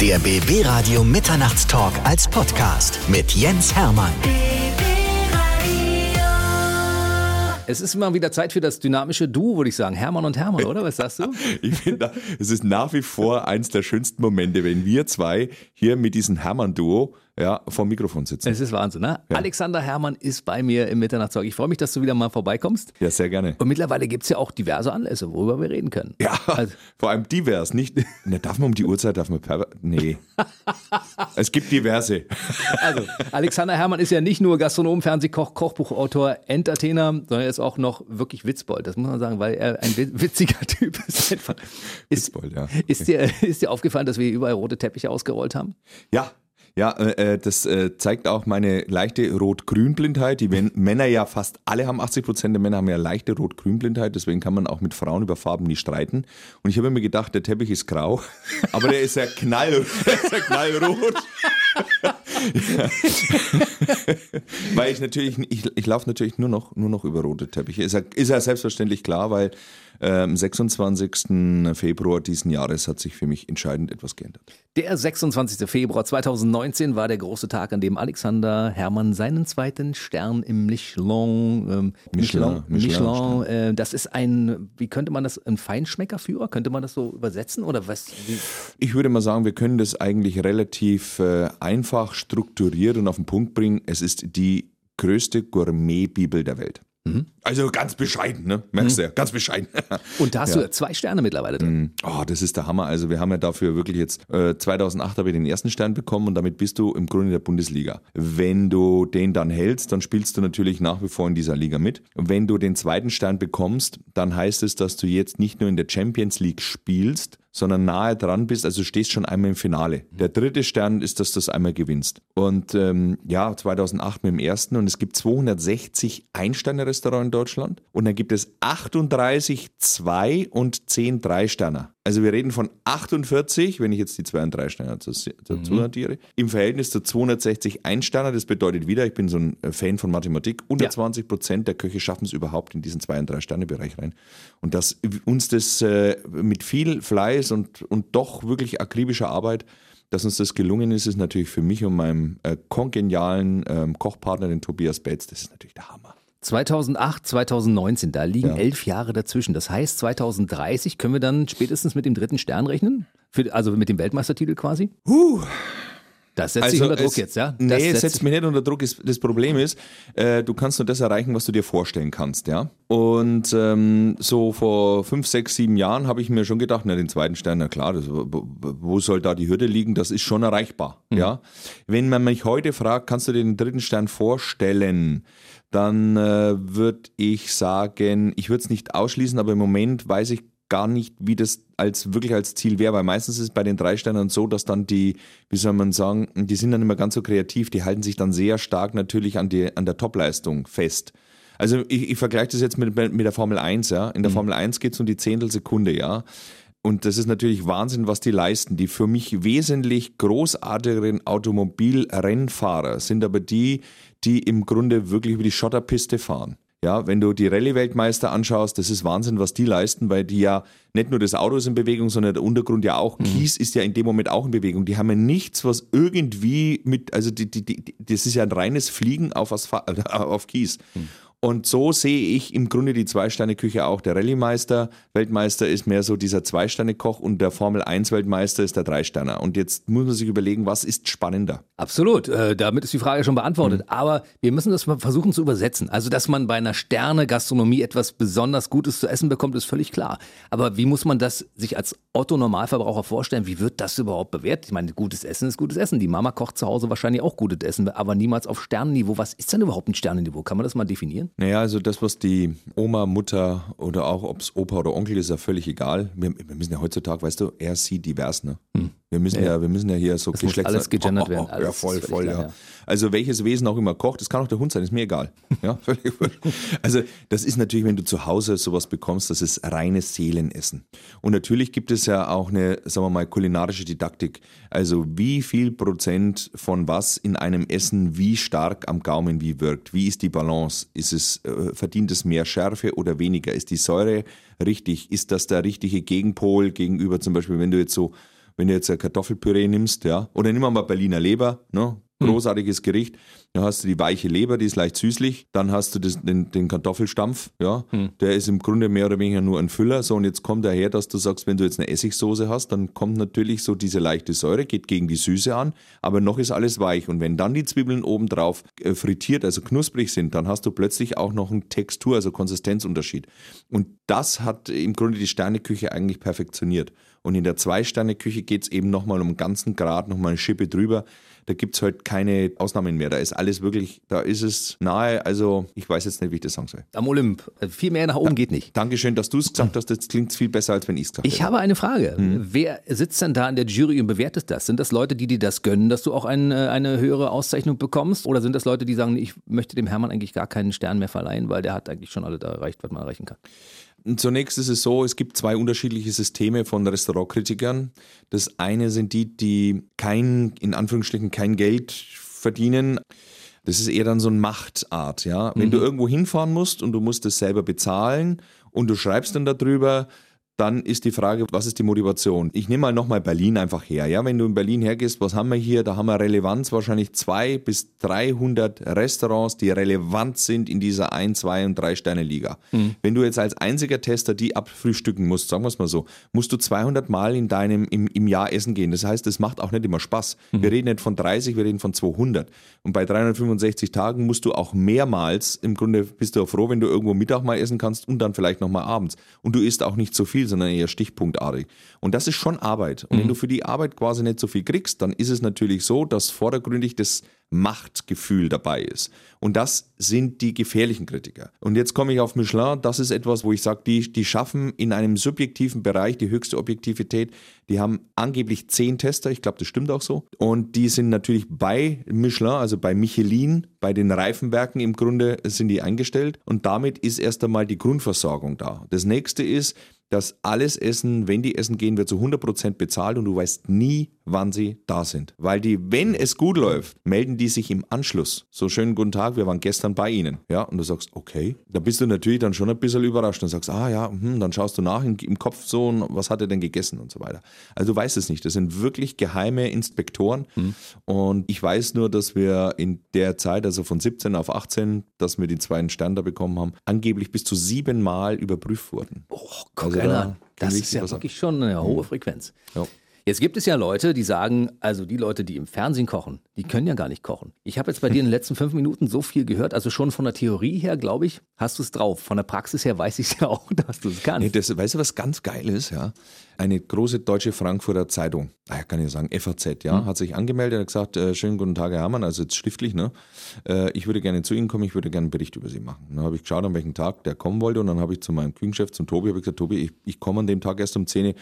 Der BB Radio Mitternachtstalk als Podcast mit Jens Hermann. Es ist immer wieder Zeit für das dynamische Duo, würde ich sagen. Hermann und Hermann, oder? Was sagst du? Ich finde, es ist nach wie vor eins der schönsten Momente, wenn wir zwei hier mit diesem Hermann-Duo ja, vom Mikrofon sitzen. Es ist Wahnsinn, ne? Ja. Alexander Hermann ist bei mir im Mitternachtstalk. Ich freue mich, dass du wieder mal vorbeikommst. Ja, sehr gerne. Und mittlerweile gibt es ja auch diverse Anlässe, worüber wir reden können. Ja, also, vor allem divers. Nicht, ne, darf man um die Uhrzeit, darf man per, nee. es gibt diverse. Also, Alexander Hermann ist ja nicht nur Gastronom, Fernsehkoch, Kochbuchautor, Entertainer, sondern er ist auch noch wirklich Witzbold. Das muss man sagen, weil er ein witziger Typ ist. Einfach. Ist, Witzbold, ja. Okay. Ist, dir, ist dir aufgefallen, dass wir überall rote Teppiche ausgerollt haben? Ja, ja, äh, äh, das äh, zeigt auch meine leichte Rot-Grün-Blindheit. Die Männer ja fast alle haben, 80 Prozent der Männer haben ja leichte Rot-Grün-Blindheit, deswegen kann man auch mit Frauen über Farben nie streiten. Und ich habe mir gedacht, der Teppich ist grau, aber der ist ja, knall, ist ja knallrot. weil ich natürlich, ich, ich laufe natürlich nur noch, nur noch über rote Teppiche. Ist ja, ist ja selbstverständlich klar, weil am ähm, 26. Februar diesen Jahres hat sich für mich entscheidend etwas geändert. Der 26. Februar 2019 war der große Tag, an dem Alexander Hermann seinen zweiten Stern im Michelin, ähm, Michelin, Michelin, Michelin äh, das ist ein, wie könnte man das, ein Feinschmeckerführer? Könnte man das so übersetzen oder was? Wie? Ich würde mal sagen, wir können das eigentlich relativ äh, einfach strukturiert und auf den Punkt bringen. Es ist die größte Gourmet-Bibel der Welt. Mhm. Also ganz bescheiden, ne? Merkst mhm. du ja, ganz bescheiden. Und da hast ja. du zwei Sterne mittlerweile drin. Mhm. Oh, das ist der Hammer. Also wir haben ja dafür wirklich jetzt, äh, 2008 habe ich den ersten Stern bekommen und damit bist du im Grunde in der Bundesliga. Wenn du den dann hältst, dann spielst du natürlich nach wie vor in dieser Liga mit. Wenn du den zweiten Stern bekommst, dann heißt es, dass du jetzt nicht nur in der Champions League spielst, sondern nahe dran bist, also stehst schon einmal im Finale. Der dritte Stern ist, dass du das einmal gewinnst. Und ähm, ja, 2008 mit dem ersten und es gibt 260 Ein-Sterne-Restaurants in Deutschland und dann gibt es 38 Zwei- und 10 Drei-Sterner. Also wir reden von 48, wenn ich jetzt die 2 und 3 Sterne dazu mhm. addiere, im Verhältnis zu 260 Einsterner. Das bedeutet wieder, ich bin so ein äh, Fan von Mathematik, unter 20 Prozent der Köche schaffen es überhaupt in diesen 2 und 3 Sterne Bereich rein. Und dass uns das äh, mit viel Fleiß und, und doch wirklich akribischer Arbeit dass uns das gelungen ist, ist natürlich für mich und meinem äh, kongenialen ähm, Kochpartner, den Tobias Betz, das ist natürlich der Hammer. 2008, 2019, da liegen ja. elf Jahre dazwischen. Das heißt, 2030 können wir dann spätestens mit dem dritten Stern rechnen? Für, also mit dem Weltmeistertitel quasi? Huh. Das setzt also dich unter Druck es, jetzt, ja? Das nee, es setzt mich nicht unter Druck. Das Problem ist, äh, du kannst nur das erreichen, was du dir vorstellen kannst, ja. Und ähm, so vor fünf, sechs, sieben Jahren habe ich mir schon gedacht, na, den zweiten Stern, na klar, das, wo soll da die Hürde liegen? Das ist schon erreichbar, mhm. ja. Wenn man mich heute fragt, kannst du dir den dritten Stern vorstellen? dann äh, würde ich sagen, ich würde es nicht ausschließen, aber im Moment weiß ich gar nicht, wie das als wirklich als Ziel wäre, weil meistens ist es bei den drei Sternern so, dass dann die, wie soll man sagen, die sind dann immer ganz so kreativ, die halten sich dann sehr stark natürlich an, die, an der Topleistung fest. Also ich, ich vergleiche das jetzt mit, mit der Formel 1, ja. In der mhm. Formel 1 geht es um die Zehntelsekunde, ja. Und das ist natürlich Wahnsinn, was die leisten. Die für mich wesentlich großartigeren Automobilrennfahrer sind aber die, die im Grunde wirklich über die Schotterpiste fahren. Ja, wenn du die Rallye-Weltmeister anschaust, das ist Wahnsinn, was die leisten, weil die ja nicht nur das Auto ist in Bewegung, sondern der Untergrund ja auch. Mhm. Kies ist ja in dem Moment auch in Bewegung. Die haben ja nichts, was irgendwie mit, also die, die, die, das ist ja ein reines Fliegen auf, Asphalt, auf Kies. Mhm. Und so sehe ich im Grunde die Zwei-Sterne-Küche auch. Der Rallye-Meister, Weltmeister ist mehr so dieser Zwei-Sterne-Koch und der Formel-1-Weltmeister ist der Drei-Sterner. Und jetzt muss man sich überlegen, was ist spannender? Absolut. Äh, damit ist die Frage schon beantwortet. Mhm. Aber wir müssen das mal versuchen zu übersetzen. Also, dass man bei einer Sterne-Gastronomie etwas besonders Gutes zu essen bekommt, ist völlig klar. Aber wie muss man das sich als Otto-Normalverbraucher vorstellen? Wie wird das überhaupt bewertet? Ich meine, gutes Essen ist gutes Essen. Die Mama kocht zu Hause wahrscheinlich auch gutes Essen, aber niemals auf Sternenniveau. Was ist denn überhaupt ein Sternenniveau? Kann man das mal definieren? Naja, also das, was die Oma, Mutter oder auch ob es Opa oder Onkel ist, ist ja völlig egal. Wir, wir, müssen ja heutzutage, weißt du, er, sie, divers, ne? Hm. Wir müssen ja, ja, wir müssen ja hier so Geschlechts... alles gegendert werden. Alles ja, voll, voll, klar, ja. Also welches Wesen auch immer kocht, das kann auch der Hund sein, ist mir egal. Ja, völlig Also das ist natürlich, wenn du zu Hause sowas bekommst, das ist reines Seelenessen. Und natürlich gibt es ja auch eine, sagen wir mal, kulinarische Didaktik. Also wie viel Prozent von was in einem Essen wie stark am Gaumen wie wirkt. Wie ist die Balance? Ist es, äh, verdient es mehr Schärfe oder weniger? Ist die Säure richtig? Ist das der richtige Gegenpol gegenüber zum Beispiel, wenn du jetzt so Wenn du jetzt ein Kartoffelpüree nimmst, ja, oder nimm mal Berliner Leber, ne? Hm. Großartiges Gericht. Da hast du die weiche Leber, die ist leicht süßlich. Dann hast du das, den, den Kartoffelstampf, ja. Hm. Der ist im Grunde mehr oder weniger nur ein Füller. So, und jetzt kommt daher, dass du sagst, wenn du jetzt eine Essigsoße hast, dann kommt natürlich so diese leichte Säure, geht gegen die Süße an, aber noch ist alles weich. Und wenn dann die Zwiebeln obendrauf äh, frittiert, also knusprig sind, dann hast du plötzlich auch noch einen Textur, also Konsistenzunterschied. Und das hat im Grunde die Sterneküche eigentlich perfektioniert. Und in der Zwei-Sterne-Küche geht es eben nochmal um einen ganzen Grad, nochmal eine Schippe drüber. Da gibt es halt keine Ausnahmen mehr. Da ist alles wirklich, da ist es nahe. Also ich weiß jetzt nicht, wie ich das sagen soll. Am Olymp. Äh, Viel mehr nach oben geht nicht. Dankeschön, dass du es gesagt hast. Das klingt viel besser, als wenn ich es gesagt Ich habe eine Frage. Wer sitzt denn da in der Jury und bewertet das? Sind das Leute, die dir das gönnen, dass du auch ein, äh, eine höhere Auszeichnung bekommst? Oder sind das Leute, die sagen, ich möchte dem Hermann eigentlich gar keinen Stern mehr verleihen, weil der hat eigentlich schon alle da erreicht, was man erreichen kann? Zunächst ist es so, es gibt zwei unterschiedliche Systeme von Restaurantkritikern. Das eine sind die, die kein, in Anführungsstrichen, kein Geld verdienen. Das ist eher dann so eine Machtart, ja. Wenn du irgendwo hinfahren musst und du musst es selber bezahlen und du schreibst dann darüber, dann ist die Frage, was ist die Motivation? Ich nehme mal nochmal Berlin einfach her. Ja, wenn du in Berlin hergehst, was haben wir hier? Da haben wir Relevanz wahrscheinlich zwei bis 300 Restaurants, die relevant sind in dieser 1, 2 und 3 Sterne Liga. Wenn du jetzt als einziger Tester die abfrühstücken musst, sagen wir es mal so, musst du 200 Mal in deinem, im, im Jahr essen gehen. Das heißt, das macht auch nicht immer Spaß. Wir reden nicht von 30, wir reden von 200. Und bei 365 Tagen musst du auch mehrmals, im Grunde bist du auch froh, wenn du irgendwo Mittag mal essen kannst und dann vielleicht nochmal abends. Und du isst auch nicht so viel, sondern eher stichpunktartig. Und das ist schon Arbeit. Und wenn du für die Arbeit quasi nicht so viel kriegst, dann ist es natürlich so, dass vordergründig das Machtgefühl dabei ist. Und das sind die gefährlichen Kritiker. Und jetzt komme ich auf Michelin. Das ist etwas, wo ich sage, die, die schaffen in einem subjektiven Bereich die höchste Objektivität. Die haben angeblich zehn Tester. Ich glaube, das stimmt auch so. Und die sind natürlich bei Michelin, also bei Michelin, bei den Reifenwerken im Grunde sind die eingestellt. Und damit ist erst einmal die Grundversorgung da. Das nächste ist, dass alles Essen, wenn die essen gehen, wird zu 100% bezahlt und du weißt nie, wann sie da sind. Weil die, wenn es gut läuft, melden die sich im Anschluss. So schönen guten Tag, wir waren gestern bei Ihnen. Ja, und du sagst, okay. Da bist du natürlich dann schon ein bisschen überrascht und sagst, ah ja, hm, dann schaust du nach im, im Kopf so, und was hat er denn gegessen und so weiter. Also du weißt es nicht. Das sind wirklich geheime Inspektoren. Und ich weiß nur, dass wir in der Zeit, also von 17 auf 18, dass wir die zweiten Stern da bekommen haben, angeblich bis zu sieben Mal überprüft wurden. Oh, guck Also einer da an. Das ist ja wirklich schon eine hohe Frequenz. Ja. Jetzt gibt es ja Leute, die sagen, also die Leute, die im Fernsehen kochen, die können ja gar nicht kochen. Ich habe jetzt bei dir in den letzten fünf Minuten so viel gehört, also schon von der Theorie her, glaube ich, hast du es drauf. Von der Praxis her weiß ich ja auch, dass du es kannst. Nee, das, weißt du, was ganz geil ist? Ja? Eine große deutsche Frankfurter Zeitung, ah, kann ich sagen, FAZ, ja, hat sich angemeldet und gesagt, äh, schönen guten Tag, Herr Hermann, also jetzt schriftlich, ne? Äh, ich würde gerne zu Ihnen kommen, ich würde gerne einen Bericht über Sie machen. Dann habe ich geschaut, an welchem Tag der kommen wollte und dann habe ich zu meinem Küchenchef, zum Tobi, habe ich gesagt, Tobi, ich, ich komme an dem Tag erst um 10 Uhr.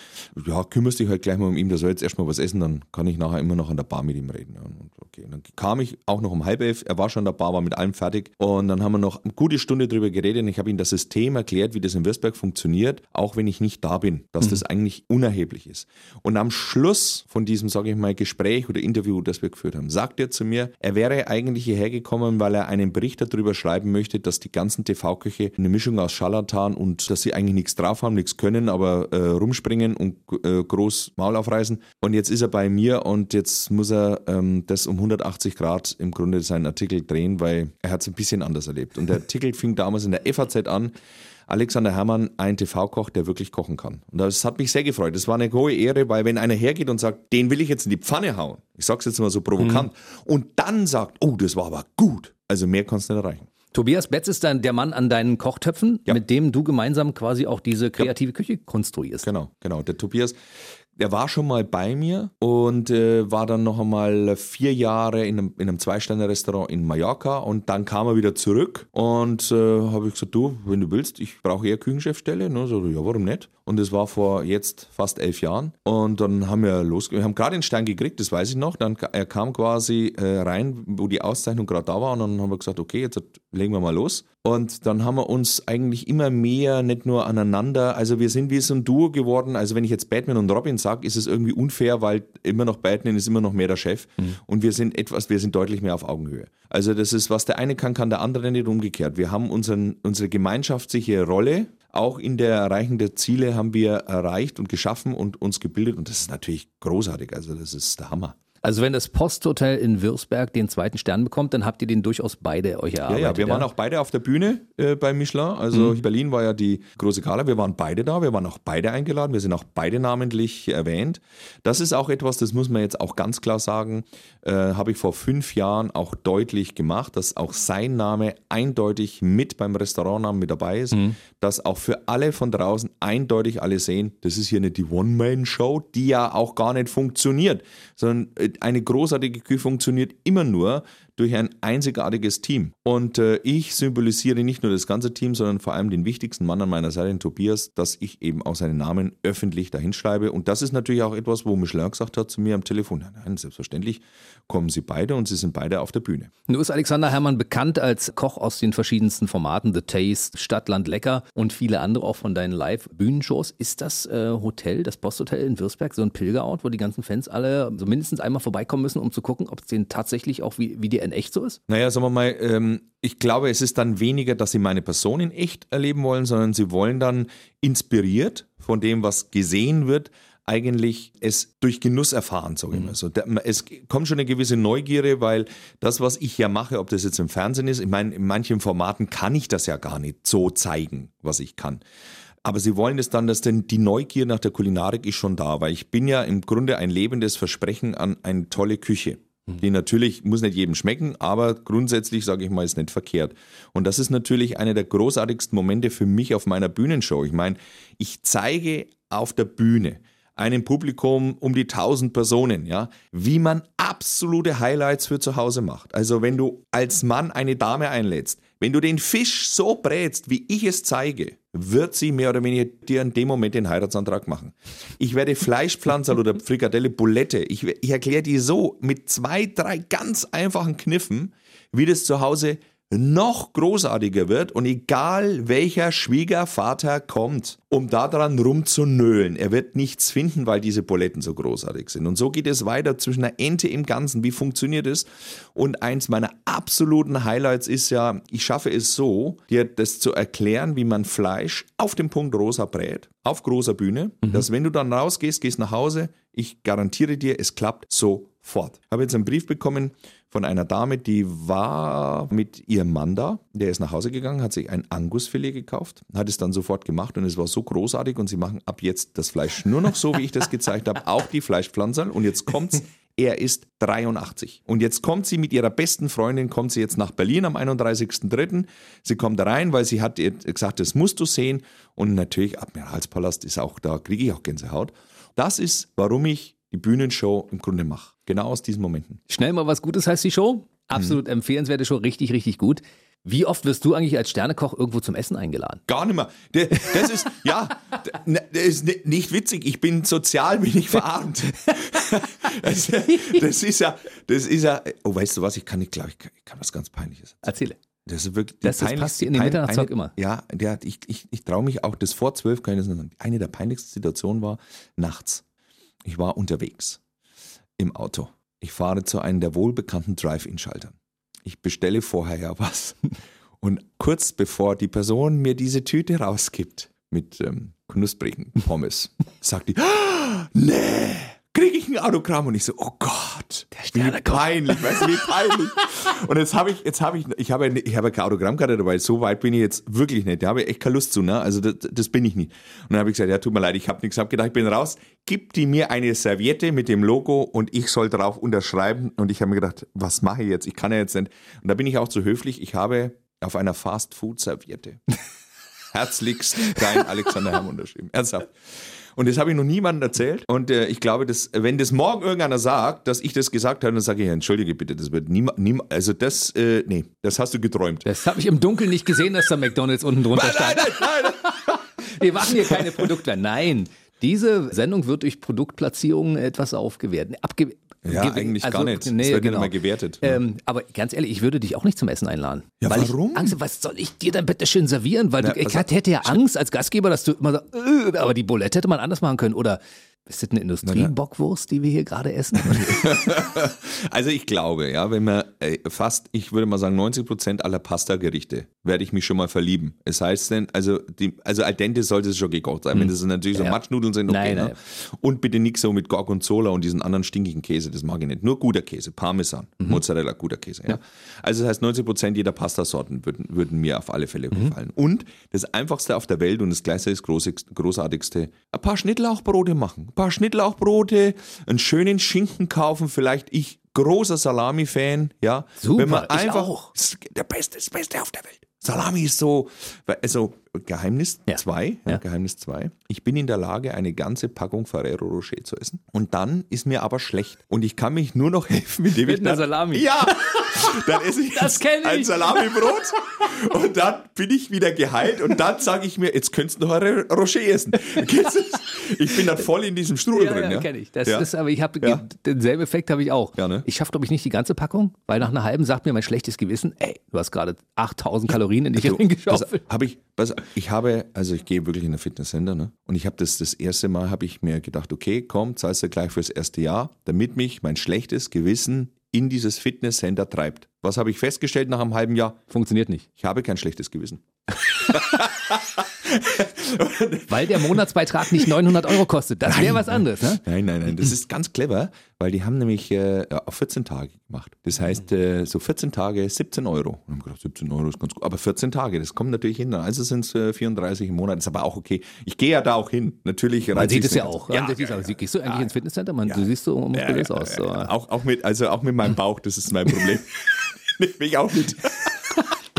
Ja, kümmerst dich halt gleich mal um ihn, der soll jetzt erstmal was essen, dann kann ich nachher immer noch an der Bar mit ihm reden. Und okay, und dann kam ich auch noch um halb elf, er war schon an der Bar, war mit allem fertig und dann haben wir noch eine gute Stunde drüber geredet und ich habe ihm das System erklärt, wie das in Würzberg funktioniert, auch wenn ich nicht da bin, dass das eigentlich unerheblich ist. Und am Schluss von diesem, sage ich mal, Gespräch oder Interview, das wir geführt haben, sagt er zu mir, er wäre eigentlich hierher gekommen, weil er einen Bericht darüber schreiben möchte, dass die ganzen TV-Köche eine Mischung aus Scharlatan und dass sie eigentlich nichts drauf haben, nichts können, aber äh, rumspringen und äh, groß Maul aufreißen. Und jetzt ist er bei mir und jetzt muss er ähm, das um 180 Grad im Grunde seinen Artikel drehen, weil er hat es ein bisschen anders erlebt. Und der Artikel fing damals in der FAZ an. Alexander Herrmann, ein TV-Koch, der wirklich kochen kann. Und das hat mich sehr gefreut. Das war eine hohe Ehre, weil wenn einer hergeht und sagt, den will ich jetzt in die Pfanne hauen, ich sag's jetzt mal so provokant, und dann sagt, oh, das war aber gut, also mehr kannst du nicht erreichen. Tobias Betz ist dann der Mann an deinen Kochtöpfen, Ja. mit dem du gemeinsam quasi auch diese kreative Küche konstruierst. Genau, genau. Der Tobias, der war schon mal bei mir und äh, war dann noch einmal vier Jahre in einem, in einem Zwei-Sterne-Restaurant in Mallorca und dann kam er wieder zurück und äh, habe ich gesagt, du, wenn du willst, ich brauche eher Küchenchefstelle. Ne? So, ja, warum nicht? Und das war vor jetzt fast elf Jahren und dann haben wir los, wir haben gerade den Stein gekriegt, das weiß ich noch. Dann er kam quasi äh, rein, wo die Auszeichnung gerade da war und dann haben wir gesagt, okay, jetzt legen wir mal los. Und dann haben wir uns eigentlich immer mehr, nicht nur aneinander, also wir sind wie so ein Duo geworden. Also wenn ich jetzt Batman und Robin sage, ist es irgendwie unfair, weil immer noch Batman ist immer noch mehr der Chef und wir sind etwas, wir sind deutlich mehr auf Augenhöhe. Also das ist, was der eine kann, kann der andere nicht umgekehrt. Wir haben unseren, unsere gemeinschaftliche Rolle auch in der Erreichung der Ziele haben wir erreicht und geschaffen und uns gebildet und das ist natürlich großartig. Also das ist der Hammer. Also wenn das Posthotel in Würzberg den zweiten Stern bekommt, dann habt ihr den durchaus beide euch erarbeitet. Ja, ja, wir waren auch beide auf der Bühne äh, bei Michelin. Also mhm. Berlin war ja die große Gala. Wir waren beide da. Wir waren auch beide eingeladen. Wir sind auch beide namentlich erwähnt. Das ist auch etwas, das muss man jetzt auch ganz klar sagen, äh, habe ich vor fünf Jahren auch deutlich gemacht, dass auch sein Name eindeutig mit beim Restaurantnamen mit dabei ist. Mhm. Dass auch für alle von draußen eindeutig alle sehen, das ist hier nicht die One-Man-Show, die ja auch gar nicht funktioniert, sondern äh, eine großartige Küche funktioniert immer nur, durch ein einzigartiges Team. Und äh, ich symbolisiere nicht nur das ganze Team, sondern vor allem den wichtigsten Mann an meiner Seite, den Tobias, dass ich eben auch seinen Namen öffentlich dahinschreibe. Und das ist natürlich auch etwas, wo Michelin gesagt hat zu mir am Telefon, nein, nein, selbstverständlich kommen sie beide und sie sind beide auf der Bühne. Nun ist Alexander Herrmann bekannt als Koch aus den verschiedensten Formaten, The Taste, Stadtland Lecker und viele andere auch von deinen Live-Bühnenshows. Ist das äh, Hotel, das Posthotel in Würzberg, so ein Pilgerort, wo die ganzen Fans alle so mindestens einmal vorbeikommen müssen, um zu gucken, ob es denen tatsächlich auch wie, wie die in echt so ist? Naja, sagen wir mal, ähm, ich glaube, es ist dann weniger, dass sie meine Person in echt erleben wollen, sondern sie wollen dann inspiriert von dem, was gesehen wird, eigentlich es durch Genuss erfahren, sage ich mhm. mal so. Es kommt schon eine gewisse Neugierde, weil das, was ich ja mache, ob das jetzt im Fernsehen ist, ich meine, in manchen Formaten kann ich das ja gar nicht so zeigen, was ich kann. Aber sie wollen es dann, dass denn die Neugier nach der Kulinarik ist schon da, weil ich bin ja im Grunde ein lebendes Versprechen an eine tolle Küche. Mhm. Die natürlich muss nicht jedem schmecken, aber grundsätzlich sage ich mal, ist nicht verkehrt. Und das ist natürlich einer der großartigsten Momente für mich auf meiner Bühnenshow. Ich meine, ich zeige auf der Bühne einem Publikum um die 1000 Personen, ja, wie man absolute Highlights für zu Hause macht. Also wenn du als Mann eine Dame einlädst, wenn du den Fisch so brätst, wie ich es zeige, wird sie mehr oder weniger dir in dem Moment den Heiratsantrag machen. Ich werde Fleischpflanzer oder Frikadelle Bulette, ich, ich erkläre dir so mit zwei, drei ganz einfachen Kniffen, wie das zu Hause noch großartiger wird und egal welcher Schwiegervater kommt, um daran rumzunölen, er wird nichts finden, weil diese Buletten so großartig sind. Und so geht es weiter zwischen der Ente im Ganzen. Wie funktioniert es? Und eins meiner absoluten Highlights ist ja, ich schaffe es so, dir das zu erklären, wie man Fleisch auf dem Punkt rosa brät, auf großer Bühne, mhm. dass wenn du dann rausgehst, gehst nach Hause, ich garantiere dir, es klappt sofort. Ich habe jetzt einen Brief bekommen von einer Dame, die war mit ihrem Mann da. Der ist nach Hause gegangen, hat sich ein Angusfilet gekauft, hat es dann sofort gemacht und es war so großartig und sie machen ab jetzt das Fleisch nur noch so, wie ich das gezeigt habe, auch die Fleischpflanzerl. Und jetzt kommt's. Er ist 83. Und jetzt kommt sie mit ihrer besten Freundin, kommt sie jetzt nach Berlin am 31.03. Sie kommt rein, weil sie hat gesagt, das musst du sehen. Und natürlich, Admiralspalast ist auch da, kriege ich auch Gänsehaut. Das ist, warum ich die Bühnenshow im Grunde mache. Genau aus diesen Momenten. Schnell mal was Gutes heißt die Show. Absolut mhm. empfehlenswerte Show, richtig, richtig gut. Wie oft wirst du eigentlich als Sternekoch irgendwo zum Essen eingeladen? Gar nicht mehr. Das ist, ja, das ist nicht witzig. Ich bin sozial, bin ich verarmt. Das, das ist ja, das ist ja, oh, weißt du was, ich kann nicht, glaube ich, ich kann was ganz Peinliches. Erzähle. Das ist wirklich das, das passt hier in den Mitternachtstalk immer. Ja, der, ich, ich, ich traue mich auch, das vor zwölf kann ich sagen. Eine der peinlichsten Situationen war nachts. Ich war unterwegs im Auto. Ich fahre zu einem der wohlbekannten Drive-In-Schaltern. Ich bestelle vorher ja was. Und kurz bevor die Person mir diese Tüte rausgibt mit ähm, knusprigen Pommes, sagt die, ah, nee, kriege ich ein Autogramm und ich so, oh Gott, der wie peinlich, weißt du, wie peinlich. und jetzt habe ich, jetzt habe ich, ich habe, ich habe keine Autogrammkarte dabei, so weit bin ich jetzt wirklich nicht, da habe ich echt keine Lust zu, ne, also das, das bin ich nicht. Und dann habe ich gesagt, ja, tut mir leid, ich habe nichts abgedacht, ich bin raus, gib die mir eine Serviette mit dem Logo und ich soll drauf unterschreiben. Und ich habe mir gedacht, was mache ich jetzt, ich kann ja jetzt nicht. Und da bin ich auch zu höflich, ich habe auf einer Fast-Food-Serviette. Herzlichst dein Alexander Herm unterschrieben, ernsthaft. Und das habe ich noch niemandem erzählt. Und äh, ich glaube, dass, wenn das morgen irgendeiner sagt, dass ich das gesagt habe, dann sage ich, entschuldige bitte, das wird niemand, niemand also das, äh, nee, das hast du geträumt. Das habe ich im Dunkeln nicht gesehen, dass da McDonalds unten drunter stand. Nein, nein, nein, nein. Wir machen hier keine Produkte. Nein. Diese Sendung wird durch Produktplatzierungen etwas aufgewertet. Abge ja, eigentlich also, gar nicht. Nee, das wird genau. nicht mehr gewertet. Ähm, aber ganz ehrlich, ich würde dich auch nicht zum Essen einladen. Ja, weil warum? Ich Angst, was soll ich dir dann bitte schön servieren? Weil ja, du, ich also, hätte ja Angst als Gastgeber, dass du immer so, äh, aber die Bulette hätte man anders machen können. Oder Ist das eine Industriebockwurst, die wir hier gerade essen? Also ich glaube, ja, wenn man äh, fast, ich würde mal sagen, 90 Prozent aller Pasta-Gerichte werde ich mich schon mal verlieben. Es heißt denn, also, die, also al dente sollte es schon gekocht sein. Wenn das natürlich so Ja. Matschnudeln sind, okay. Nein, ne? Und bitte nichts so mit Gorgonzola und diesen anderen stinkigen Käse, das mag ich nicht. Nur guter Käse, Parmesan, Mhm. Mozzarella, guter Käse. Ja. Also das heißt, 90 Prozent jeder Pastasorten würden, würden mir auf alle Fälle Mhm. gefallen. Und das einfachste auf der Welt und das gleichzeitig großartigste, ein paar Schnittlauchbrote machen. Ein paar Schnittlauchbrote, einen schönen Schinken kaufen, vielleicht ich großer Salami-Fan, ja. Super, Wenn man ich einfach, auch. das ist der beste, das Beste auf der Welt. Salami ist so, also Geheimnis Ja. 2, ja. Ja. Geheimnis 2. Ich bin in der Lage, eine ganze Packung Ferrero Rocher zu essen. Und dann ist mir aber schlecht. Und ich kann mich nur noch helfen, indem ich Mit einer Salami. Ja! Dann esse ich Das ich. ein Salamibrot und dann bin ich wieder geheilt und dann sage ich mir, jetzt könntest du noch ein Rocher essen. Ich bin dann voll in diesem Strudel Ja, drin. ja, Ja, kenne ich. Das ja. ist, aber ich habe Ja. denselben Effekt habe ich auch. Ja, ne? Ich schaffe, glaube ich, nicht die ganze Packung, weil nach einer halben sagt mir mein schlechtes Gewissen, ey, du hast gerade 8000 Kalorien in dich reingeschaufelt. pass- hab ich, pass, ich habe, also ich gehe wirklich in ein Fitnesscenter, ne? Und ich habe das das erste Mal, habe ich mir gedacht, okay, komm, zahlst du gleich fürs erste Jahr, damit mich mein schlechtes Gewissen in dieses Fitnesscenter treibt. Was habe ich festgestellt nach einem halben Jahr? Funktioniert nicht. Ich habe kein schlechtes Gewissen. Weil der Monatsbeitrag nicht 900 Euro kostet. Das wäre was anderes, ne? Nein, nein, nein. Das ist ganz clever, weil die haben nämlich äh, auf 14 Tage gemacht. Das heißt, äh, so 14 Tage, 17 Euro. Und haben gedacht, 17 Euro ist ganz gut. Aber 14 Tage, das kommt natürlich hin. Also sind es äh, 34 im Monat. Ist aber auch okay. Ich gehe ja da auch hin. Natürlich Man sieht es ja nicht. auch. Ja, ja, ja. Gehst du eigentlich ins Fitnesscenter? Man, Du siehst so muskulös aus. So. Auch, auch, mit, also auch mit meinem Bauch, das ist mein Problem. Nehme ich auch mit.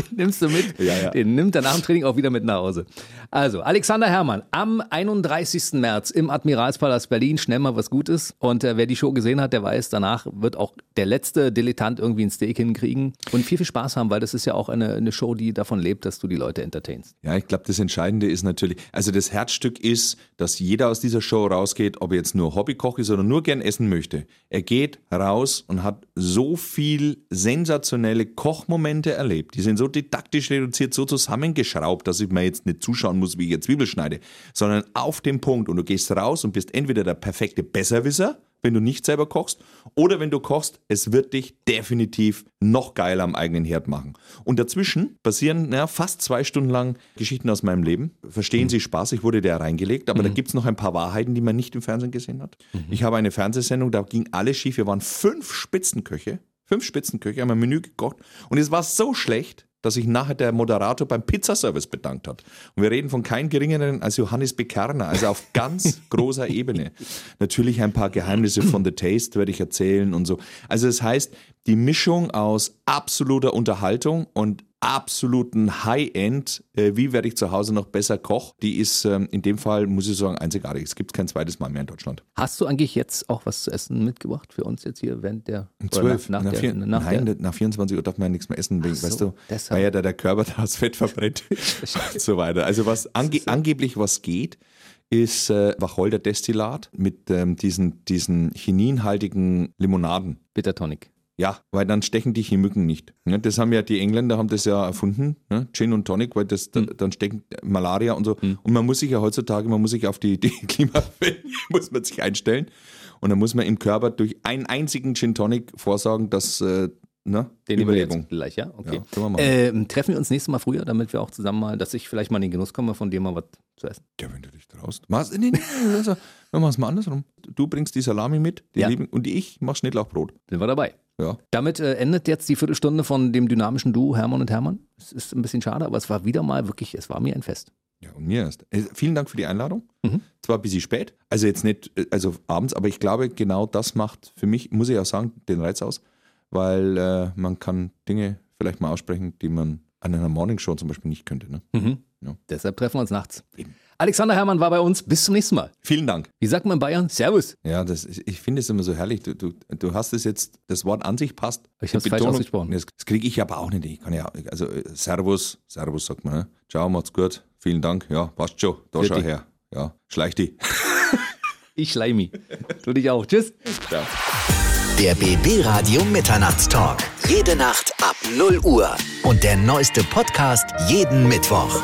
Nimmst du mit? Ja, ja. Den nimmt er nach dem Training auch wieder mit nach Hause. Also, Alexander Herrmann am 31. März im Admiralspalast Berlin. Schnell mal was Gutes. Und äh, wer die Show gesehen hat, der weiß, danach wird auch der letzte Dilettant irgendwie ein Steak hinkriegen und viel, viel Spaß haben, weil das ist ja auch eine, eine Show, die davon lebt, dass du die Leute entertainst. Ja, ich glaube, das Entscheidende ist natürlich, also das Herzstück ist, dass jeder aus dieser Show rausgeht, ob er jetzt nur Hobbykoch ist oder nur gern essen möchte. Er geht raus und hat so viel sensationelle Kochmomente erlebt. Die sind so didaktisch reduziert, so zusammengeschraubt, dass ich mir jetzt nicht zuschauen muss, wie ich jetzt Zwiebel schneide, sondern auf den Punkt. Und du gehst raus und bist entweder der perfekte Besserwisser, wenn du nicht selber kochst, oder wenn du kochst, es wird dich definitiv noch geiler am eigenen Herd machen. Und dazwischen passieren ja, fast zwei Stunden lang Geschichten aus meinem Leben. Verstehen Sie Spaß, ich wurde da reingelegt, aber da gibt es noch ein paar Wahrheiten, die man nicht im Fernsehen gesehen hat. Ich habe eine Fernsehsendung, da ging alles schief. Wir waren fünf Spitzenköche, fünf Spitzenköche, haben ein Menü gekocht und es war so schlecht, dass sich nachher der Moderator beim Pizzaservice bedankt hat. Und wir reden von keinem geringeren als Johannes Bekerner, also auf ganz großer Ebene. Natürlich ein paar Geheimnisse von The Taste werde ich erzählen und so. Also das heißt, die Mischung aus absoluter Unterhaltung und absoluten High-End, äh, wie werde ich zu Hause noch besser Koch, die ist ähm, in dem Fall, muss ich sagen, einzigartig. Es gibt kein zweites Mal mehr in Deutschland. Hast du eigentlich jetzt auch was zu essen mitgebracht für uns jetzt hier während der Um oder 12, nach, nach, nach, der, vier, nach nein, der, nach 24 Uhr darf man ja nichts mehr essen, wegen, so, weißt du, deshalb. weil ja da der Körper das Fett verbrennt und so weiter. Also was ange angeblich was geht, ist äh, Wacholder-Destillat mit ähm, diesen, diesen chininhaltigen Limonaden. Bitter Tonic. Ja, weil dann stechen dich die Mücken nicht. Ja, das haben ja die Engländer haben das ja erfunden, ne? Gin und Tonic, weil das Hm. da- dann stecken Malaria und so. Und man muss sich ja heutzutage, man muss sich auf die, die Klimawelle muss man sich einstellen. Und dann muss man im Körper durch einen einzigen Gin Tonic vorsorgen, dass äh, ne? Den Überlebung. gleich, ja? Okay. Ja, wir ähm, treffen wir uns nächstes Mal früher, damit wir auch zusammen mal, dass ich vielleicht mal in den Genuss komme, von dir mal was zu essen. Ja, wenn du dich traust. Mach's, nee, nee, also, wir machen es mal andersrum. Du bringst die Salami mit, die Ja. lieben, und ich mach Schnittlauchbrot. Sind wir dabei. Ja. Damit äh, endet jetzt die Viertelstunde von dem dynamischen Duo Hermann und Hermann. Es ist ein bisschen schade, aber es war wieder mal wirklich, es war mir ein Fest. Ja, und mir erst. Äh, vielen Dank für die Einladung. Mhm. Zwar ein bisschen spät, also jetzt nicht, äh, also abends, aber ich glaube, genau das macht für mich, muss ich auch sagen, den Reiz aus, weil äh, man kann Dinge vielleicht mal aussprechen, die man an einer Morningshow zum Beispiel nicht könnte. Ne? Mhm. Ja. Deshalb treffen wir uns nachts. Eben. Alexander Hermann war bei uns. Bis zum nächsten Mal. Vielen Dank. Wie sagt man in Bayern? Servus. Ja, das, ich finde es immer so herrlich. Du, du, du hast es jetzt, das Wort an sich passt. Ich Die hab's falsch ausgesprochen. Das, das kriege ich aber auch nicht. Ich kann ja, also äh, Servus, Servus sagt man. Ne? Ciao, macht's gut. Vielen Dank. Ja, passt schon. Da Für schau dich. her. Ja, schleich die. Ich schleimi. Du dich auch. Tschüss. Ciao. Der BB Radio Mitternachtstalk. Jede Nacht ab 0 Uhr. Und der neueste Podcast jeden Mittwoch.